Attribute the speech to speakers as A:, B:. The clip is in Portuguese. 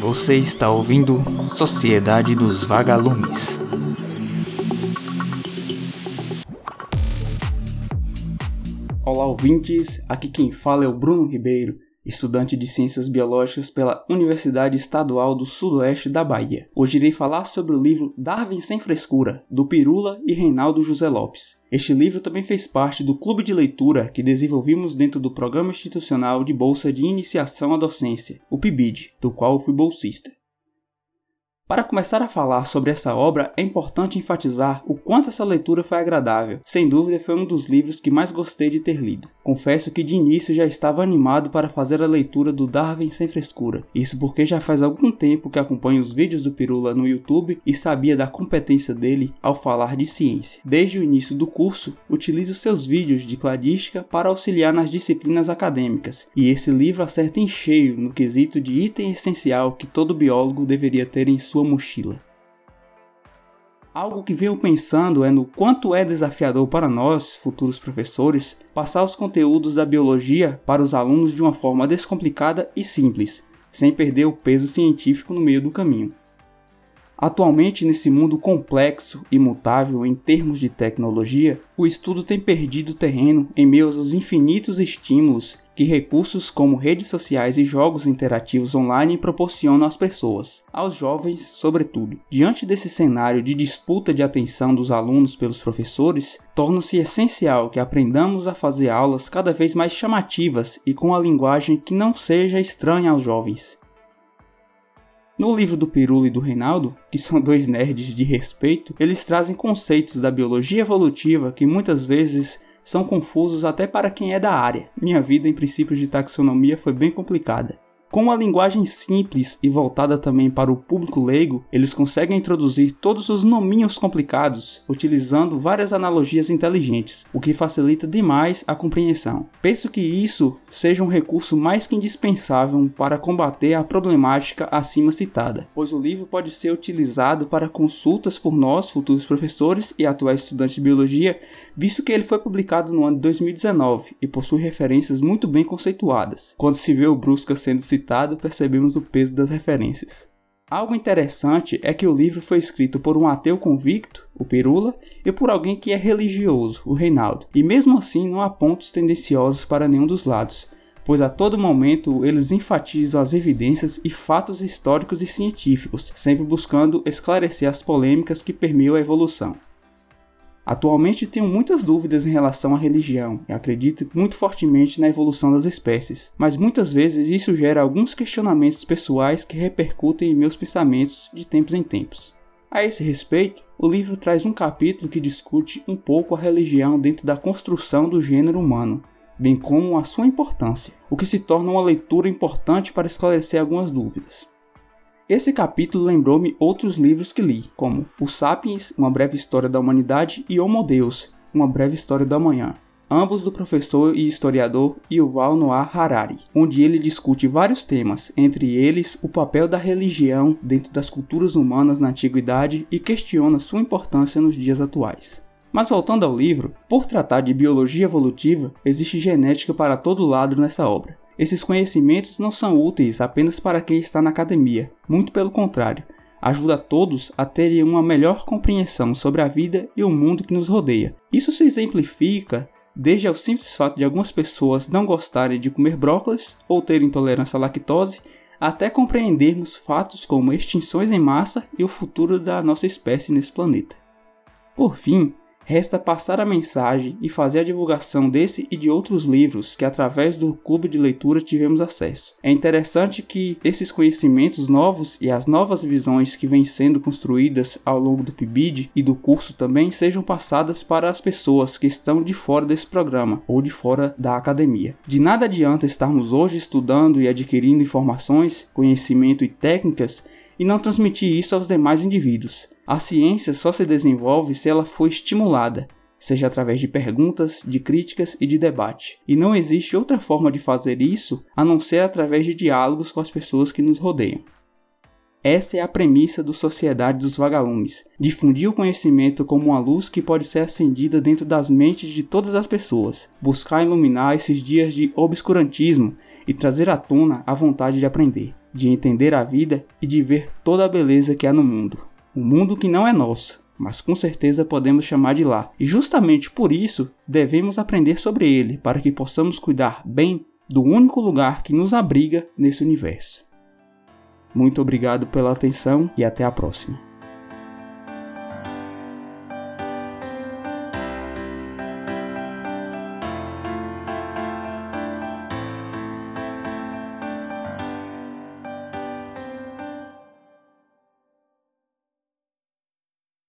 A: Você está ouvindo Sociedade dos Vagalumes.
B: Olá, ouvintes. Aqui quem fala é o Bruno Ribeiro estudante de Ciências Biológicas pela Universidade Estadual do Sudoeste da Bahia. Hoje irei falar sobre o livro Darwin Sem Frescura, do Pirula e Reinaldo José Lopes. Este livro também fez parte do clube de leitura que desenvolvimos dentro do Programa Institucional de Bolsa de Iniciação à Docência, o PIBID, do qual fui bolsista. Para começar a falar sobre essa obra, é importante enfatizar o quanto essa leitura foi agradável. Sem dúvida, foi um dos livros que mais gostei de ter lido. Confesso que de início já estava animado para fazer a leitura do Darwin sem frescura. Isso porque já faz algum tempo que acompanho os vídeos do Pirula no YouTube e sabia da competência dele ao falar de ciência. Desde o início do curso, utilizo seus vídeos de cladística para auxiliar nas disciplinas acadêmicas, e esse livro acerta em cheio no quesito de item essencial que todo biólogo deveria ter em sua sua mochila. Algo que venho pensando é no quanto é desafiador para nós, futuros professores, passar os conteúdos da biologia para os alunos de uma forma descomplicada e simples, sem perder o peso científico no meio do caminho. Atualmente, nesse mundo complexo e mutável em termos de tecnologia, o estudo tem perdido terreno em meio aos infinitos estímulos que recursos como redes sociais e jogos interativos online proporcionam às pessoas, aos jovens sobretudo. Diante desse cenário de disputa de atenção dos alunos pelos professores, torna-se essencial que aprendamos a fazer aulas cada vez mais chamativas e com a linguagem que não seja estranha aos jovens. No livro do Pirula e do Reinaldo, que são dois nerds de respeito, eles trazem conceitos da biologia evolutiva que muitas vezes são confusos até para quem é da área. Minha vida em princípios de taxonomia foi bem complicada. Com uma linguagem simples e voltada também para o público leigo, eles conseguem introduzir todos os nominhos complicados, utilizando várias analogias inteligentes, o que facilita demais a compreensão. Penso que isso seja um recurso mais que indispensável para combater a problemática acima citada, pois o livro pode ser utilizado para consultas por nós, futuros professores e atuais estudantes de biologia, visto que ele foi publicado no ano de 2019 e possui referências muito bem conceituadas. Quando se vê o Brusca sendo citado citado, percebemos o peso das referências. Algo interessante é que o livro foi escrito por um ateu convicto, o Pirula, e por alguém que é religioso, o Reinaldo, e mesmo assim não há pontos tendenciosos para nenhum dos lados, pois a todo momento eles enfatizam as evidências e fatos históricos e científicos, sempre buscando esclarecer as polêmicas que permeiam a evolução. Atualmente tenho muitas dúvidas em relação à religião e acredito muito fortemente na evolução das espécies, mas muitas vezes isso gera alguns questionamentos pessoais que repercutem em meus pensamentos de tempos em tempos. A esse respeito, o livro traz um capítulo que discute um pouco a religião dentro da construção do gênero humano, bem como a sua importância, o que se torna uma leitura importante para esclarecer algumas dúvidas. Esse capítulo lembrou-me outros livros que li, como O Sapiens, Uma Breve História da Humanidade e Homo Deus, Uma Breve História do Amanhã, ambos do professor e historiador Yuval Noah Harari, onde ele discute vários temas, entre eles o papel da religião dentro das culturas humanas na antiguidade e questiona sua importância nos dias atuais. Mas voltando ao livro, por tratar de biologia evolutiva, existe genética para todo lado nessa obra. Esses conhecimentos não são úteis apenas para quem está na academia, muito pelo contrário, ajuda a todos a terem uma melhor compreensão sobre a vida e o mundo que nos rodeia. Isso se exemplifica desde ao simples fato de algumas pessoas não gostarem de comer brócolis ou terem intolerância à lactose, até compreendermos fatos como extinções em massa e o futuro da nossa espécie nesse planeta. Por fim, Resta passar a mensagem e fazer a divulgação desse e de outros livros que, através do clube de leitura, tivemos acesso. É interessante que esses conhecimentos novos e as novas visões que vêm sendo construídas ao longo do PIBID e do curso também sejam passadas para as pessoas que estão de fora desse programa ou de fora da academia. De nada adianta estarmos hoje estudando e adquirindo informações, conhecimento e técnicas e não transmitir isso aos demais indivíduos. A ciência só se desenvolve se ela for estimulada, seja através de perguntas, de críticas e de debate. E não existe outra forma de fazer isso a não ser através de diálogos com as pessoas que nos rodeiam. Essa é a premissa do Sociedade dos Vagalumes: difundir o conhecimento como uma luz que pode ser acendida dentro das mentes de todas as pessoas, buscar iluminar esses dias de obscurantismo e trazer à tona a vontade de aprender, de entender a vida e de ver toda a beleza que há no mundo. Um mundo que não é nosso, mas com certeza podemos chamar de lá. E justamente por isso devemos aprender sobre ele, para que possamos cuidar bem do único lugar que nos abriga nesse universo. Muito obrigado pela atenção e até a próxima.